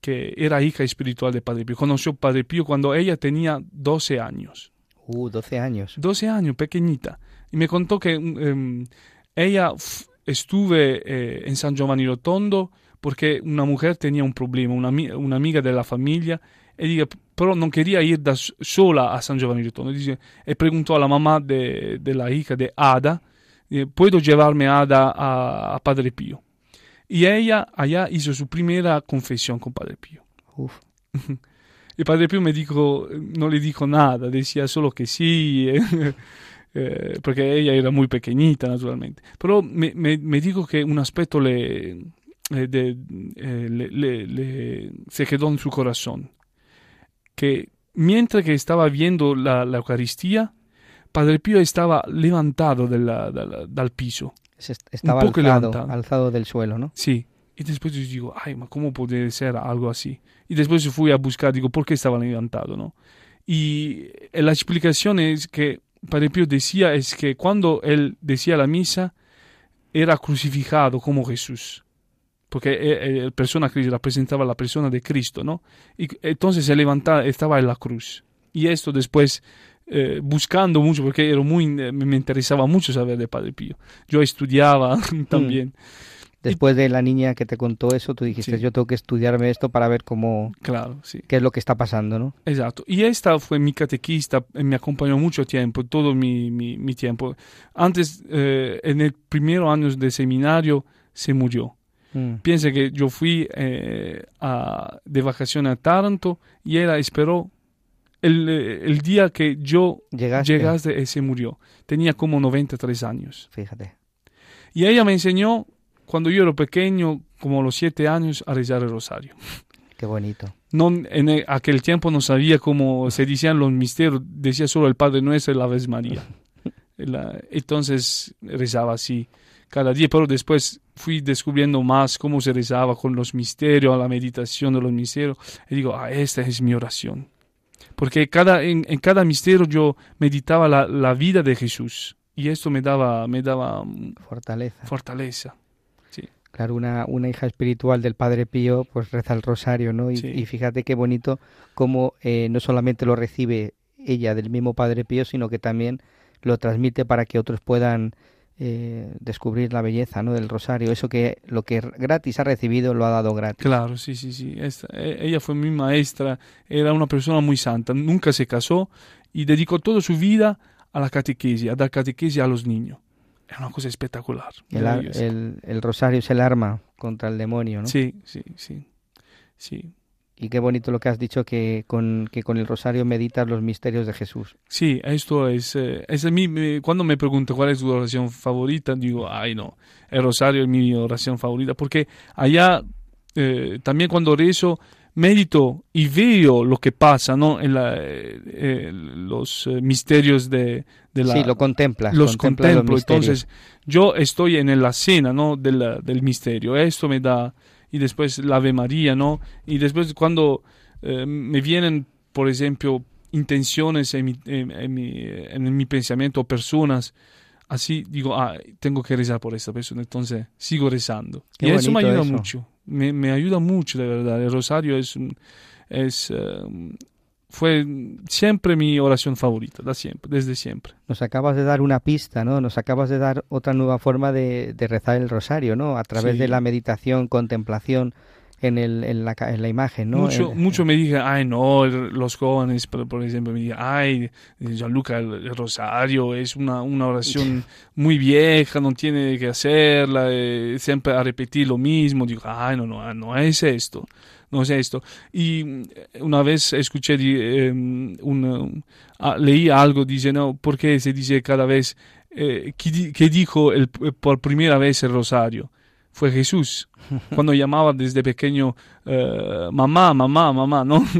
[SPEAKER 2] que era hija espiritual de Padre Pío. Conoció a Padre Pío cuando ella tenía 12 años.
[SPEAKER 1] Uh, 12 años.
[SPEAKER 2] 12 años, pequeñita. Y me contó que um, ella estuve eh, en San Giovanni Rotondo porque una mujer tenía un problema, una, una amiga de la familia, y diga, pero no quería ir da sola a San Giovanni Rotondo. Dice, y preguntó a la mamá de, de la hija de Ada, ¿puedo llevarme a Ada a, a, Padre Pío? Y ella allá hizo su primera confesión con Padre Pío.
[SPEAKER 1] Uf.
[SPEAKER 2] Y Padre Pío me dijo, no le dijo nada, decía solo que sí. Eh, porque ella era muy pequeñita, naturalmente. Pero me, me, me dijo que un aspecto le, eh, de, eh, le, le, le, se quedó en su corazón. Que mientras que estaba viendo la, la Eucaristía, Padre Pío estaba levantado della, dal, dal piso.
[SPEAKER 1] Estaba alzado, alzado del suelo, ¿no?
[SPEAKER 2] Sí. Y después yo digo, ay, ¿cómo puede ser algo así? Y después fui a buscar, digo, ¿por qué estaba levantado, no? Y la explicación es que Padre Pío decía es que cuando él decía la misa, era crucificado como Jesús. Porque la persona que representaba la persona de Cristo, ¿no? Y entonces se levantaba, estaba en la cruz. Y esto después, eh, buscando mucho, porque era muy, me interesaba mucho saber de Padre Pío. Yo estudiaba también. Mm.
[SPEAKER 1] Después de la niña que te contó eso, tú dijiste, sí. yo tengo que estudiarme esto para ver cómo...
[SPEAKER 2] Claro, sí.
[SPEAKER 1] ¿Qué es lo que está pasando, no?
[SPEAKER 2] Exacto. Y esta fue mi catequista, me acompañó mucho tiempo, todo mi, mi, mi tiempo. Antes, eh, en el primer año de seminario, se murió. Mm. Piensa que yo fui eh, a, de vacaciones a Taranto y ella esperó el, el día que yo
[SPEAKER 1] llegaste.
[SPEAKER 2] llegaste y se murió. Tenía como 93 años.
[SPEAKER 1] Fíjate.
[SPEAKER 2] Y ella me enseñó cuando yo era pequeño, como los siete años, a rezar el rosario.
[SPEAKER 1] Qué bonito.
[SPEAKER 2] No, en aquel tiempo no sabía cómo se decían los misterios, decía solo el Padre Nuestro y la Vez María. La, entonces rezaba así cada día, pero después fui descubriendo más cómo se rezaba con los misterios, la meditación de los misterios, y digo, ah, esta es mi oración. Porque cada, en, en cada misterio yo meditaba la, la, vida de Jesús, y esto me daba, me daba
[SPEAKER 1] fortaleza.
[SPEAKER 2] fortaleza.
[SPEAKER 1] Claro, una, una hija espiritual del Padre Pío pues reza el rosario, ¿no? Y,
[SPEAKER 2] Sí.
[SPEAKER 1] y fíjate qué bonito cómo eh, no solamente lo recibe ella del mismo Padre Pío, sino que también lo transmite para que otros puedan eh, descubrir la belleza ¿no? del rosario. Eso que lo que gratis ha recibido lo ha dado gratis.
[SPEAKER 2] Claro, sí, sí, sí. Esta- e- ella fue mi maestra, era una persona muy santa, nunca se casó y dedicó toda su vida a la catequesis, a dar catequesis a los niños. Era una cosa espectacular.
[SPEAKER 1] El, el- el rosario es el arma contra el demonio, ¿no?
[SPEAKER 2] Sí, sí, sí. Sí,
[SPEAKER 1] Y qué bonito lo que has dicho que con, que con el rosario meditas los misterios de Jesús.
[SPEAKER 2] sí, esto es, eh, es a mí, me- cuando me preguntan cuál es tu oración favorita, digo, ay no, el rosario es mi oración favorita, porque allá eh, también cuando rezo, medito y veo lo que pasa, ¿no? En la, eh, eh, los eh, misterios de, de la...
[SPEAKER 1] sí, lo contemplas.
[SPEAKER 2] los
[SPEAKER 1] contemplas
[SPEAKER 2] contemplo.
[SPEAKER 1] misterios.
[SPEAKER 2] Entonces, yo estoy en la cena, ¿no? Del, del misterio. Esto me da. Y después la Ave María, ¿no? Y después, cuando eh, me vienen, por ejemplo, intenciones en mi, en, en mi, en mi pensamiento, personas, así digo, ah, tengo que rezar por esta persona. Entonces, sigo rezando.
[SPEAKER 1] Qué
[SPEAKER 2] y eso me ayuda
[SPEAKER 1] eso.
[SPEAKER 2] mucho. Me, me ayuda mucho, de verdad. El rosario es. es eh, fue siempre mi oración favorita, da siempre, desde siempre.
[SPEAKER 1] Nos acabas de dar una pista, ¿no? Nos acabas de dar otra nueva forma de, de rezar el rosario, ¿no? A través
[SPEAKER 2] Sí.
[SPEAKER 1] de la meditación, contemplación en, el, en, la, en la imagen, ¿no?
[SPEAKER 2] Mucho, mucho me dije, ay, no, los jóvenes, por, por ejemplo, me dije, ay, Gianluca, el, el rosario es una, una oración muy vieja, no tiene que hacerla, eh, siempre a repetir lo mismo. Digo, ay, no, no, no es esto, no es esto. Y mm, una vez escuché, eh, ah, leí algo, dice, no, ¿por qué se dice cada vez, eh, ¿qué, di- qué dijo el, por primera vez el rosario? Fue Jesús, cuando llamaba desde pequeño eh, mamá, mamá, mamá, ¿no?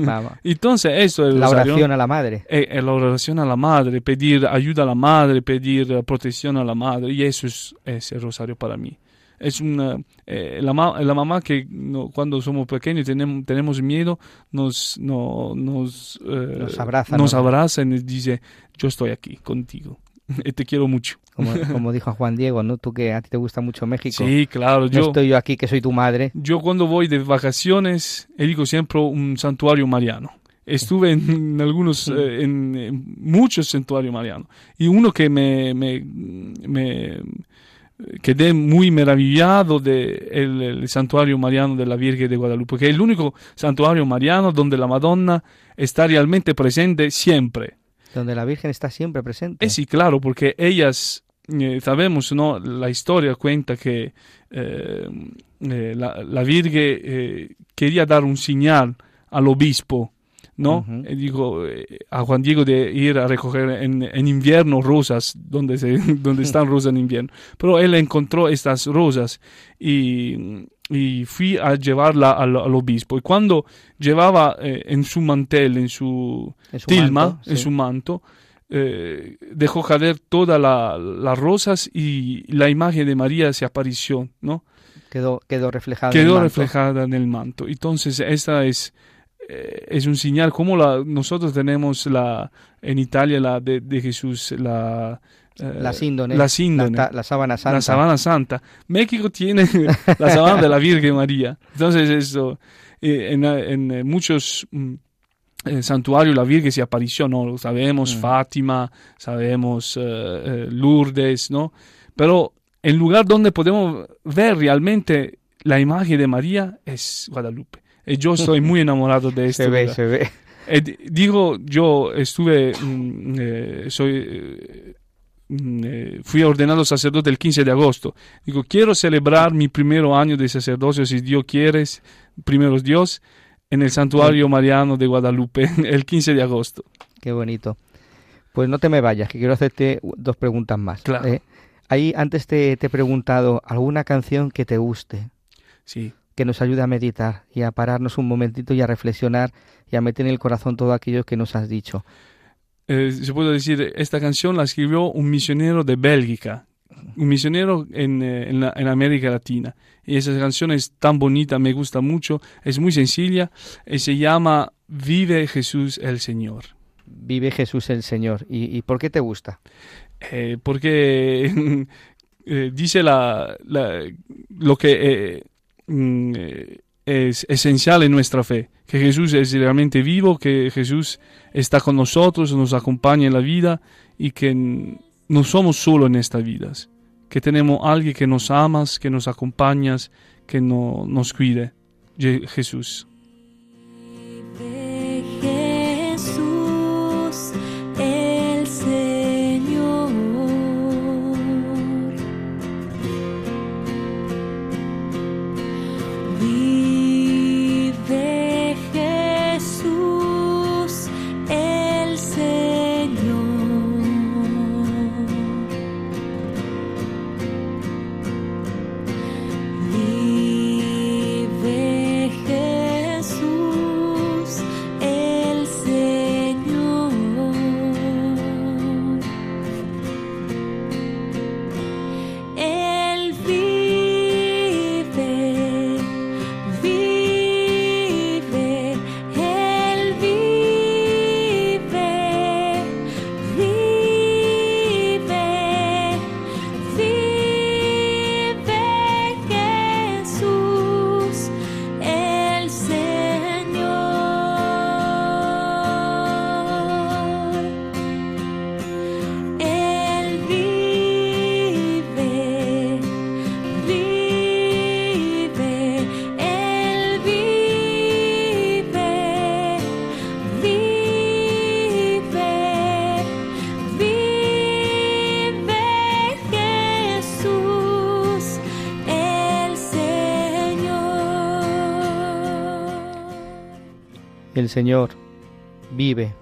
[SPEAKER 2] Entonces, esto es
[SPEAKER 1] la
[SPEAKER 2] rosario.
[SPEAKER 1] oración a la madre.
[SPEAKER 2] Es, la oración a la madre, pedir ayuda a la madre, pedir eh, protección a la madre, y eso es, es el rosario para mí. Es una, eh, la, ma- la mamá que no, cuando somos pequeños tenemos, tenemos miedo, nos, no, nos, eh,
[SPEAKER 1] Nos abraza,
[SPEAKER 2] nos
[SPEAKER 1] ¿no?
[SPEAKER 2] abraza y nos dice, yo estoy aquí contigo, y te quiero mucho.
[SPEAKER 1] Como, dijo Juan Diego, ¿no? Tú que a ti te gusta mucho México.
[SPEAKER 2] Sí, claro.
[SPEAKER 1] yo estoy yo aquí que soy tu madre.
[SPEAKER 2] Yo cuando voy de vacaciones elijo siempre un santuario mariano. Estuve en, algunos, eh, en, muchos santuarios marianos. Y uno que me, me, me quedé muy maravillado de el, santuario mariano de la Virgen de Guadalupe, que es el único santuario mariano donde la Madonna está realmente presente siempre.
[SPEAKER 1] Donde la Virgen está siempre presente.
[SPEAKER 2] Eh, sí, claro, porque ellas, eh, sabemos, ¿no? La historia cuenta que eh, la, la, Virgen quería dar un señal al obispo ¿no? Eh, digo eh, a Juan Diego de ir a recoger en, invierno rosas, donde, se, donde están rosas en invierno. Pero él encontró estas rosas y, y fui a llevarla al, obispo. Y cuando llevaba eh, en su mantel, en su, tilma, en su manto, dejó caer todas las rosas y la imagen de María se apareció, ¿no?
[SPEAKER 1] Quedó, quedó reflejada.
[SPEAKER 2] Quedó reflejada en el manto. Entonces, esta es eh, es un señal como la, nosotros tenemos la en Italia la de, Jesús la
[SPEAKER 1] eh, la síndone,
[SPEAKER 2] la,
[SPEAKER 1] la, sábana santa.
[SPEAKER 2] La sábana santa. México tiene la sábana de la Virgen María. Entonces eso, eh, en, en, muchos mm, santuarios la Virgen se apareció, ¿no? Sabemos mm. Fátima, sabemos Lourdes, ¿no? Pero el lugar donde podemos ver realmente la imagen de María es Guadalupe. Y yo estoy muy enamorado de esto.
[SPEAKER 1] se ve, se ve.
[SPEAKER 2] Eh, digo, yo estuve, mm, eh, soy, eh, mm, fui ordenado sacerdote el 15 de agosto. Digo, quiero celebrar mi primer año de sacerdocio, si Dios quiere, primero Dios, en el santuario mariano de Guadalupe, el 15 de agosto.
[SPEAKER 1] Qué bonito. Pues no te me vayas, que quiero hacerte dos preguntas más.
[SPEAKER 2] Claro.
[SPEAKER 1] ahí antes te, te he preguntado, ¿alguna canción que te guste?
[SPEAKER 2] Sí
[SPEAKER 1] que nos ayude a meditar y a pararnos un momentito y a reflexionar y a meter en el corazón todo aquello que nos has dicho.
[SPEAKER 2] Eh, se puede decir, esta canción la escribió un misionero de Bélgica, un misionero en, eh, en, América Latina. Y esa canción es tan bonita, me gusta mucho, es muy sencilla y se llama Vive Jesús el Señor.
[SPEAKER 1] Vive Jesús el Señor. ¿Y, por qué te gusta?
[SPEAKER 2] Eh, porque dice la, lo que Mm, es esencial en nuestra fe, que Jesús es realmente vivo, que Jesús está con nosotros, nos acompaña en la vida y que no somos solo en estas vidas, que tenemos alguien que nos amas, que nos acompañas, que no, nos cuide, Jesús.
[SPEAKER 1] El Señor vive.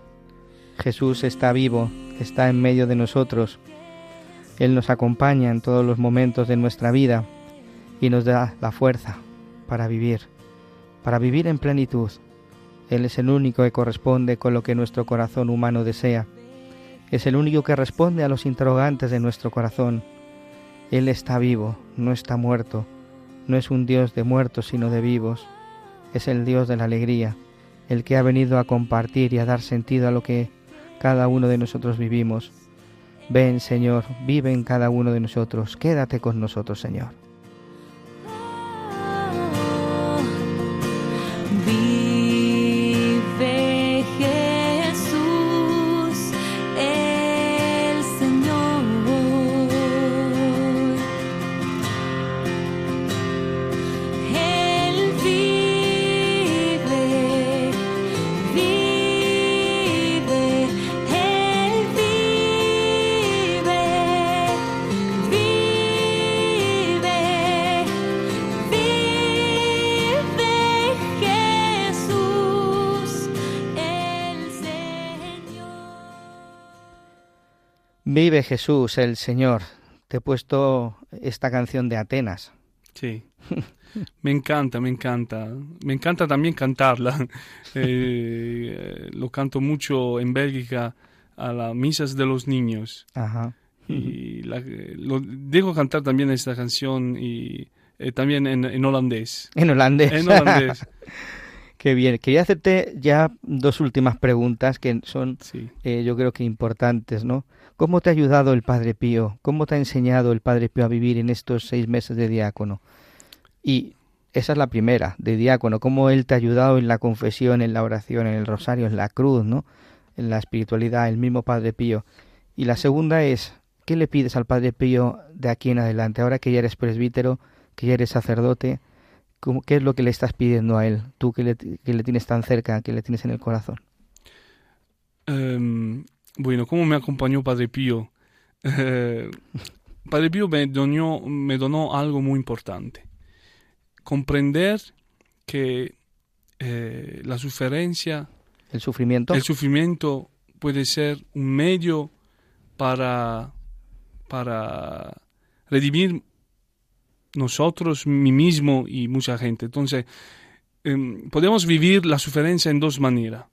[SPEAKER 1] Jesús está vivo, está en medio de nosotros. Él nos acompaña en todos los momentos de nuestra vida y nos da la fuerza para vivir, para vivir en plenitud. Él es el único que corresponde con lo que nuestro corazón humano desea. Es el único que responde a los interrogantes de nuestro corazón. Él está vivo, no está muerto. No es un Dios de muertos, sino de vivos. Es el Dios de la alegría el que ha venido a compartir y a dar sentido a lo que cada uno de nosotros vivimos. Ven, Señor, vive en cada uno de nosotros, quédate con nosotros, Señor. Jesús, el Señor. Te he puesto esta canción de Atenas.
[SPEAKER 2] Sí. Me encanta, me encanta. Me encanta también cantarla. Eh, lo canto mucho en Bélgica a las misas de los niños.
[SPEAKER 1] Ajá.
[SPEAKER 2] Y lo, dejo cantar también esta canción y eh, también en, holandés.
[SPEAKER 1] En holandés.
[SPEAKER 2] En holandés.
[SPEAKER 1] Qué bien. Quería hacerte ya dos últimas preguntas que son, eh, yo creo que importantes, ¿no? ¿Cómo te ha ayudado el Padre Pío? ¿Cómo te ha enseñado el Padre Pío a vivir en estos seis meses de diácono? Y esa es la primera, de diácono, cómo él te ha ayudado en la confesión, en la oración, en el rosario, en la cruz, ¿no? En la espiritualidad, el mismo Padre Pío. Y la segunda es, ¿qué le pides al Padre Pío de aquí en adelante? Ahora que ya eres presbítero, que ya eres sacerdote, ¿qué es lo que le estás pidiendo a él? Tú que le, tienes tan cerca, que le tienes en el corazón.
[SPEAKER 2] Em, bueno, ¿cómo me acompañó Padre Pío? Eh, Padre Pío me donó, me donó algo muy importante. Comprender que eh, la suferencia...
[SPEAKER 1] El sufrimiento.
[SPEAKER 2] El sufrimiento puede ser un medio para, para redimir nosotros, mí mismo y mucha gente. Entonces, em, podemos vivir la suferencia en dos maneras.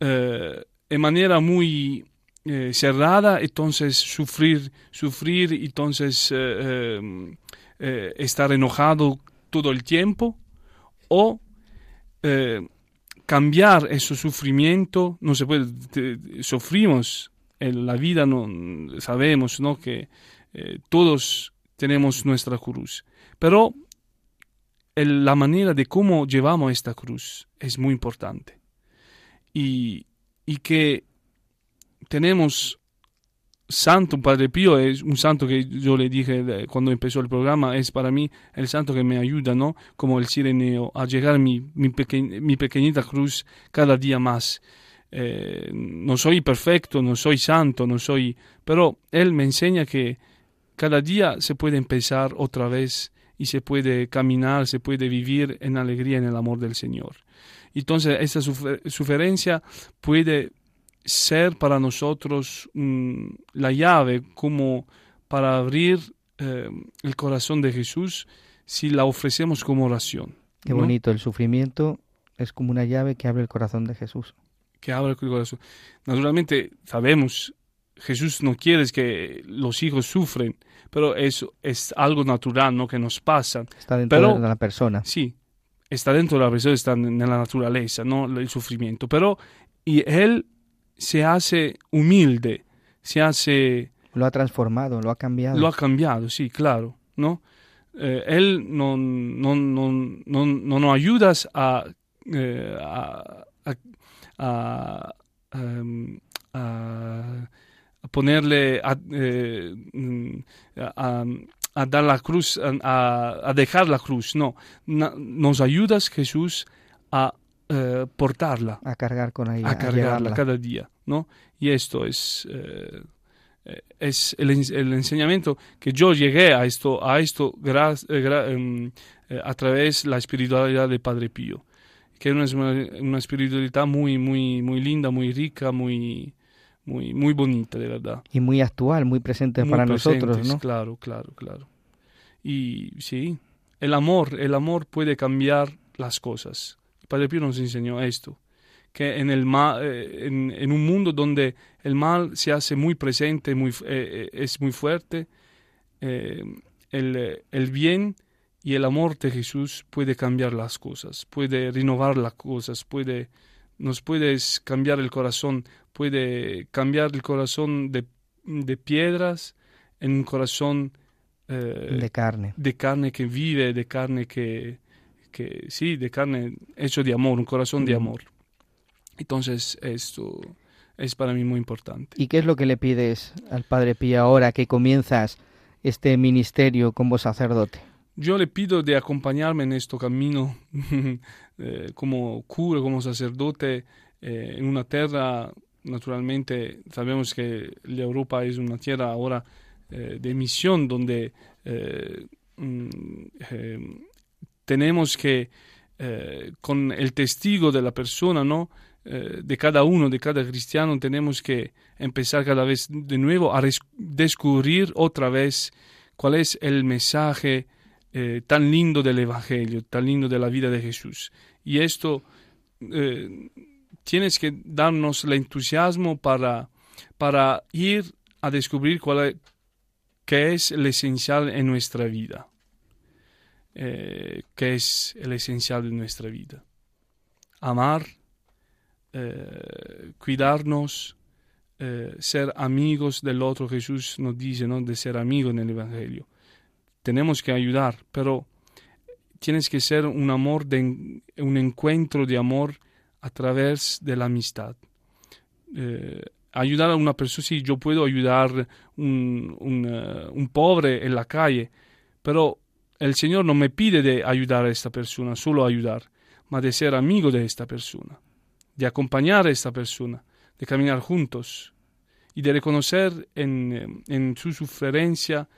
[SPEAKER 2] Eh, en manera muy eh, cerrada, entonces sufrir, sufrir, entonces eh, eh, estar enojado todo el tiempo, o cambiar ese sufrimiento, no se puede, sufrimos en la vida, no, sabemos ¿no? que todos tenemos nuestra cruz, pero la manera de cómo llevamos esta cruz es muy importante. Y y que tenemos Santo Padre Pío es un santo que yo le dije cuando empezó el programa, es para mí el santo que me ayuda, ¿no? Como el sireneo, a llegar mi, mi, mi pequeñita cruz cada día más. Eh, no soy perfecto, no soy santo, no soy... Pero él me enseña que cada día se puede empezar otra vez y se puede caminar, se puede vivir en alegría en el amor del Señor. Entonces, esta suferencia puede ser para nosotros mm, la llave como para abrir eh, el corazón de Jesús si la ofrecemos como oración.
[SPEAKER 1] Qué bonito, el sufrimiento es como una llave que abre el corazón de Jesús.
[SPEAKER 2] Que abre el corazón. Naturalmente, sabemos, Jesús no quiere que los hijos sufren, pero eso es algo natural, ¿no? Que nos pasa.
[SPEAKER 1] Está dentro de la persona.
[SPEAKER 2] Sí, está dentro de la persona, está en la naturaleza, ¿no? El sufrimiento. Pero y él se hace humilde, se hace...
[SPEAKER 1] Lo ha transformado, lo ha cambiado.
[SPEAKER 2] Lo ha cambiado, sí, claro, ¿no? Eh, él no, no, no, no, no nos ayudas a, eh, a, a, em, a, ponerle a, eh, mm, a, a dar la cruz, a, dejar la cruz, no. nos ayudas, Jesús, a eh, portarla.
[SPEAKER 1] A cargar con ella.
[SPEAKER 2] A cargarla cada día, ¿no? Y esto es, eh, es el, el, enseñamiento que yo llegué a esto, a esto eh, em, a través de la espiritualidad de Padre Pío, que es una, una espiritualidad muy, muy, muy linda, muy rica, muy, muy, muy bonita, de verdad.
[SPEAKER 1] Y muy actual, muy presente para nosotros, ¿no?
[SPEAKER 2] Claro, claro, claro. Y sí, el amor, el amor puede cambiar las cosas. Padre Pío nos enseñó esto, que en, el eh, en, un mundo donde el mal se hace muy presente, muy, eh, eh, es muy fuerte, el, el bien y el amor de Jesús puede cambiar las cosas, puede renovar las cosas, puede, nos puede cambiar el corazón puede cambiar el corazón de de piedras en un corazón
[SPEAKER 1] de carne.
[SPEAKER 2] De carne que vive, de carne que, que sí, de carne hecho de amor, un corazón de amor. Entonces, esto es para mí muy importante.
[SPEAKER 1] ¿Y qué es lo que le pides al Padre Pío ahora que comienzas este ministerio como sacerdote?
[SPEAKER 2] Yo le pido de acompañarme en este camino eh, como cura, como sacerdote, eh, en una tierra, naturalmente, sabemos que Europa es una tierra ahora eh, de misión donde mm, tenemos que, con el testigo de la persona, ¿no? De cada uno, de cada cristiano, tenemos que empezar cada vez de nuevo a descubrir otra vez cuál es el mensaje eh, tan lindo del Evangelio, tan lindo de la vida de Jesús. Y esto eh, tienes que darnos el entusiasmo para, para ir a descubrir cuál es, qué es el esencial en nuestra vida. qué es el esencial de nuestra vida. Amar eh, cuidarnos, eh, ser amigos del otro. Jesús nos dice ¿no? de ser amigos en el Evangelio. Tenemos que ayudar, pero tienes que ser un amor, de, un encuentro de amor a través de la amistad. Eh, ayudar a una persona, sí, yo puedo ayudar un, un, un pobre en la calle, pero el Señor no me pide de ayudar a esta persona, solo ayudar, ma de ser amigo de esta persona de acompañar a esta persona, de caminar juntos y de reconocer en, en su sufrencia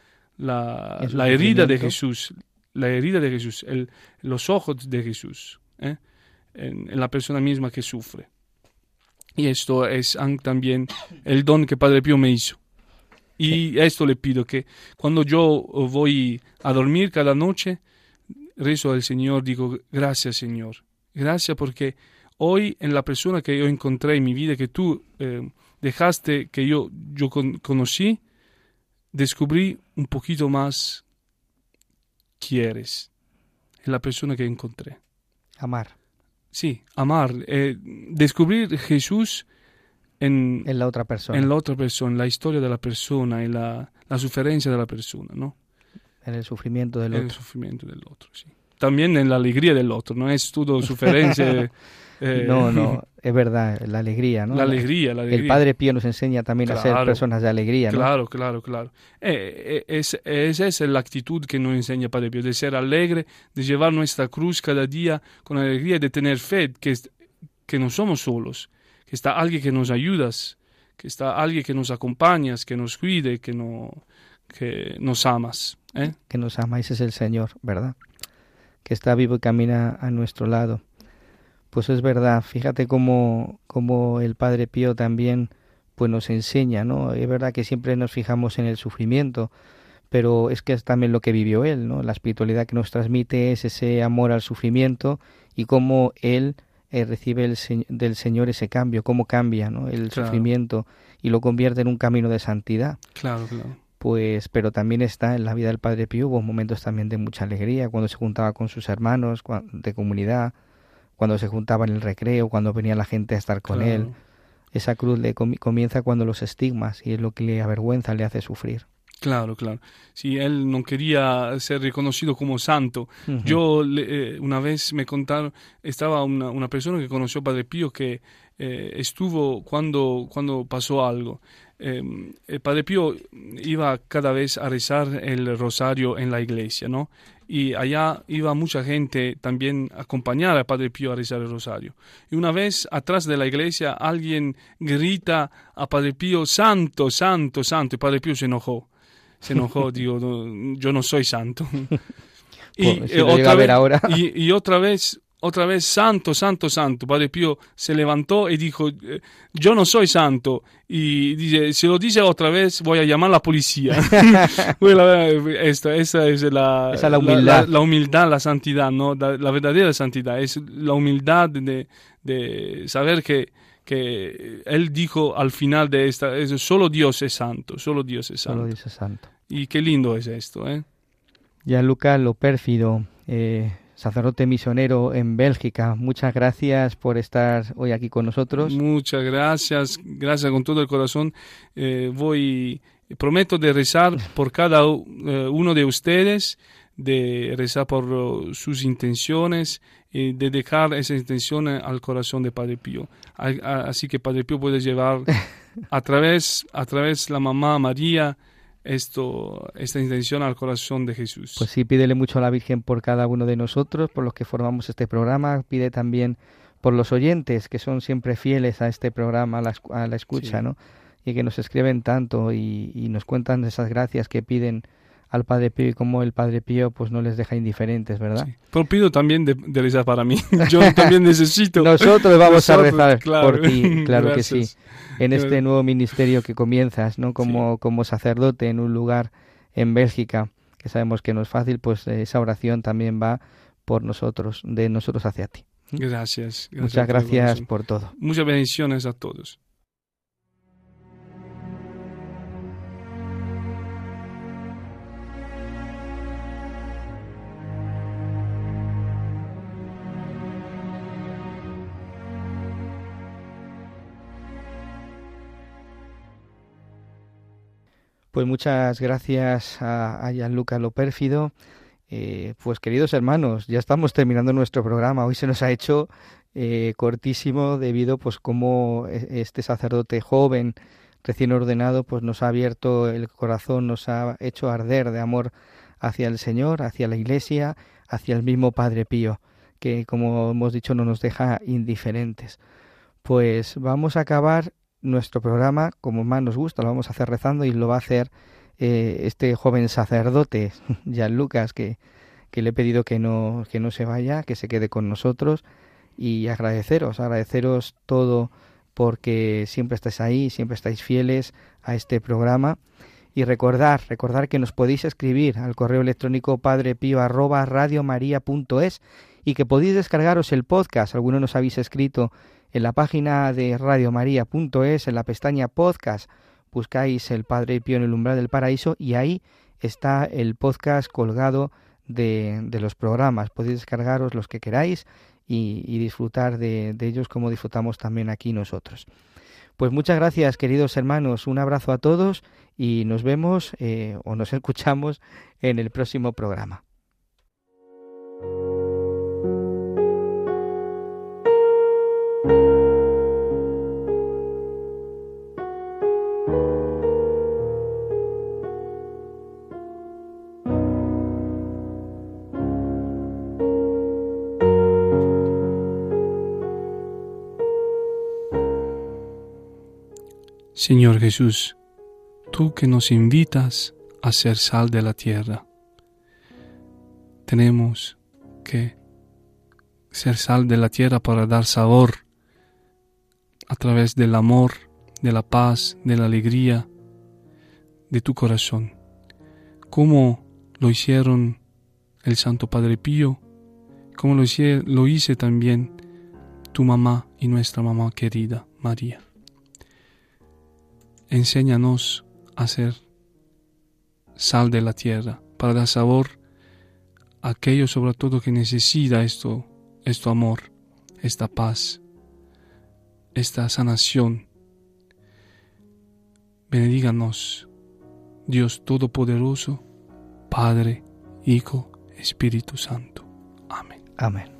[SPEAKER 2] la, la herida de Jesús, la herida de Jesús, el, los ojos de Jesús, ¿eh? en, la persona misma que sufre. Y esto es también el don que Padre Pío me hizo. Y esto le pido que cuando yo voy a dormir cada noche, rezo al Señor, digo, gracias Señor, gracias porque hoy en la persona que yo encontré en mi vida, que tú eh, dejaste que yo, yo conocí, descubrí un poquito más quién eres, en la persona que encontré.
[SPEAKER 1] Amar.
[SPEAKER 2] Sí, amar. Eh, descubrir Jesús en,
[SPEAKER 1] en, la otra persona.
[SPEAKER 2] En la otra persona, en la historia de la persona, en la, la sufrencia de la persona, ¿no?
[SPEAKER 1] En el sufrimiento del otro.
[SPEAKER 2] En el sufrimiento del otro, sí. También en la alegría del otro, no es todo sufrencia.
[SPEAKER 1] Eh, no, no, es verdad, la alegría, ¿no?
[SPEAKER 2] La alegría, la alegría.
[SPEAKER 1] El Padre Pío nos enseña también a ser personas de alegría, ¿no?
[SPEAKER 2] Claro, claro, claro. Eh, eh es, esa es la actitud que nos enseña Padre Pío, de ser alegre, de llevar nuestra cruz cada día con alegría, de tener fe, que, que no somos solos, que está alguien que nos ayuda, que está alguien que nos acompaña, que nos cuide, que, no, que nos amas. ¿eh?
[SPEAKER 1] Que nos ama, ese es el Señor, ¿verdad? Que está vivo y camina a nuestro lado. Pues es verdad, fíjate cómo, cómo el Padre Pío también pues nos enseña, ¿no? Es verdad que siempre nos fijamos en el sufrimiento, pero es que es también lo que vivió él, ¿no? La espiritualidad que nos transmite es ese amor al sufrimiento y cómo él eh, recibe el, del Señor ese cambio, cómo cambia, ¿no? El sufrimiento y lo convierte en un camino de santidad.
[SPEAKER 2] Claro, claro.
[SPEAKER 1] Pues, pero también está en la vida del Padre Pío, hubo momentos también de mucha alegría, cuando se juntaba con sus hermanos, de comunidad, cuando se juntaba en el recreo, cuando venía la gente a estar con él. Esa cruz le comienza cuando los estigmas y es lo que le avergüenza, le hace sufrir.
[SPEAKER 2] Claro, claro. Si él no quería ser reconocido como santo. Yo eh, una vez me contaron, estaba una, una, persona que conoció a Padre Pío que eh, estuvo cuando, cuando pasó algo. Em, el Padre Pío iba cada vez a rezar el rosario en la iglesia, ¿no? Y allá iba mucha gente también a acompañar al Padre Pío a rezar el rosario. Y una vez atrás de la iglesia alguien grita a Padre Pío, santo, santo, santo, y Padre Pío se enojó. Se enojó, digo, yo no soy santo.
[SPEAKER 1] y, eh, otra vez, ahora.
[SPEAKER 2] y otra vez otra vez, santo, santo, santo. Padre Pío se levantó y dijo, eh, yo no soy santo. Y dice, si lo dice otra vez, voy a llamar a la policía. esta, esa es la,
[SPEAKER 1] la, humildad.
[SPEAKER 2] La, humildad, la santidad, ¿no? La, verdadera santidad. Es la humildad de, de saber que, que él dijo al final de esta, es, solo Dios es santo, solo Dios es santo.
[SPEAKER 1] Solo Dios es santo.
[SPEAKER 2] Y qué lindo es esto, ¿eh?
[SPEAKER 1] Ya Luca, lo pérfido. Eh sacerdote misionero en Bélgica. Muchas gracias por estar hoy aquí con nosotros.
[SPEAKER 2] Muchas gracias, gracias con todo el corazón. Eh, voy, prometo de rezar por cada eh, uno de ustedes, de rezar por uh, sus intenciones y de dejar esa intención al corazón de Padre Pío. Así que Padre Pío puede llevar a través, a través la mamá María, esto, esta intención al corazón de Jesús.
[SPEAKER 1] Pues sí, pídele mucho a la Virgen por cada uno de nosotros, por los que formamos este programa, pide también por los oyentes que son siempre fieles a este programa, a la, escucha, ¿no? Y que nos escriben tanto y, y, nos cuentan esas gracias que piden al Padre Pío y como el Padre Pío pues no les deja indiferentes, ¿verdad? Sí.
[SPEAKER 2] Pero pido también de, rezar para mí. Yo también necesito.
[SPEAKER 1] Nosotros vamos a rezar por ti, claro que sí. En este nuevo ministerio que comienzas, ¿no? Como, como sacerdote en un lugar en Bélgica, que sabemos que no es fácil, pues esa oración también va por nosotros, de nosotros hacia ti.
[SPEAKER 2] Gracias.
[SPEAKER 1] gracias Muchas gracias por todo.
[SPEAKER 2] Muchas bendiciones a todos.
[SPEAKER 1] Pues muchas gracias a, a Gianluca Lopérfido. Eh, pues queridos hermanos, ya estamos terminando nuestro programa. Hoy se nos ha hecho eh, cortísimo debido pues como e, este sacerdote joven recién ordenado pues nos ha abierto el corazón, nos ha hecho arder de amor hacia el Señor, hacia la Iglesia, hacia el mismo Padre Pío, que como hemos dicho no nos deja indiferentes. Pues vamos a acabar nuestro programa, como más nos gusta, lo vamos a hacer rezando y lo va a hacer eh, este joven sacerdote, Jan Lucas, que, que le he pedido que no, que no se vaya, que se quede con nosotros. Y agradeceros, agradeceros todo porque siempre estáis ahí, siempre estáis fieles a este programa. Y recordar, recordar que nos podéis escribir al correo electrónico padrepío arroba radiomaria.es y que podéis descargaros el podcast, algunos nos habéis escrito en la página de radiomaria.es, en la pestaña podcast, buscáis el Padre Pío en el umbral del paraíso y ahí está el podcast colgado de, de los programas. Podéis descargaros los que queráis y, disfrutar de, ellos como disfrutamos también aquí nosotros. Pues muchas gracias, queridos hermanos. Un abrazo a todos y nos vemos eh, o nos escuchamos en el próximo programa.
[SPEAKER 2] Señor Jesús, tú que nos invitas a ser sal de la tierra, tenemos que ser sal de la tierra para dar sabor a través del amor, de la paz, de la alegría de tu corazón, como lo hicieron el Santo Padre Pío, como lo hice, lo hice también tu mamá y nuestra mamá querida María enséñanos a ser sal de la tierra, para dar sabor a aquello sobre todo que necesita esto, esto amor, esta paz, esta sanación. Benedíganos, Dios Todopoderoso, Padre, Hijo, Espíritu Santo. Amén.
[SPEAKER 1] Amén.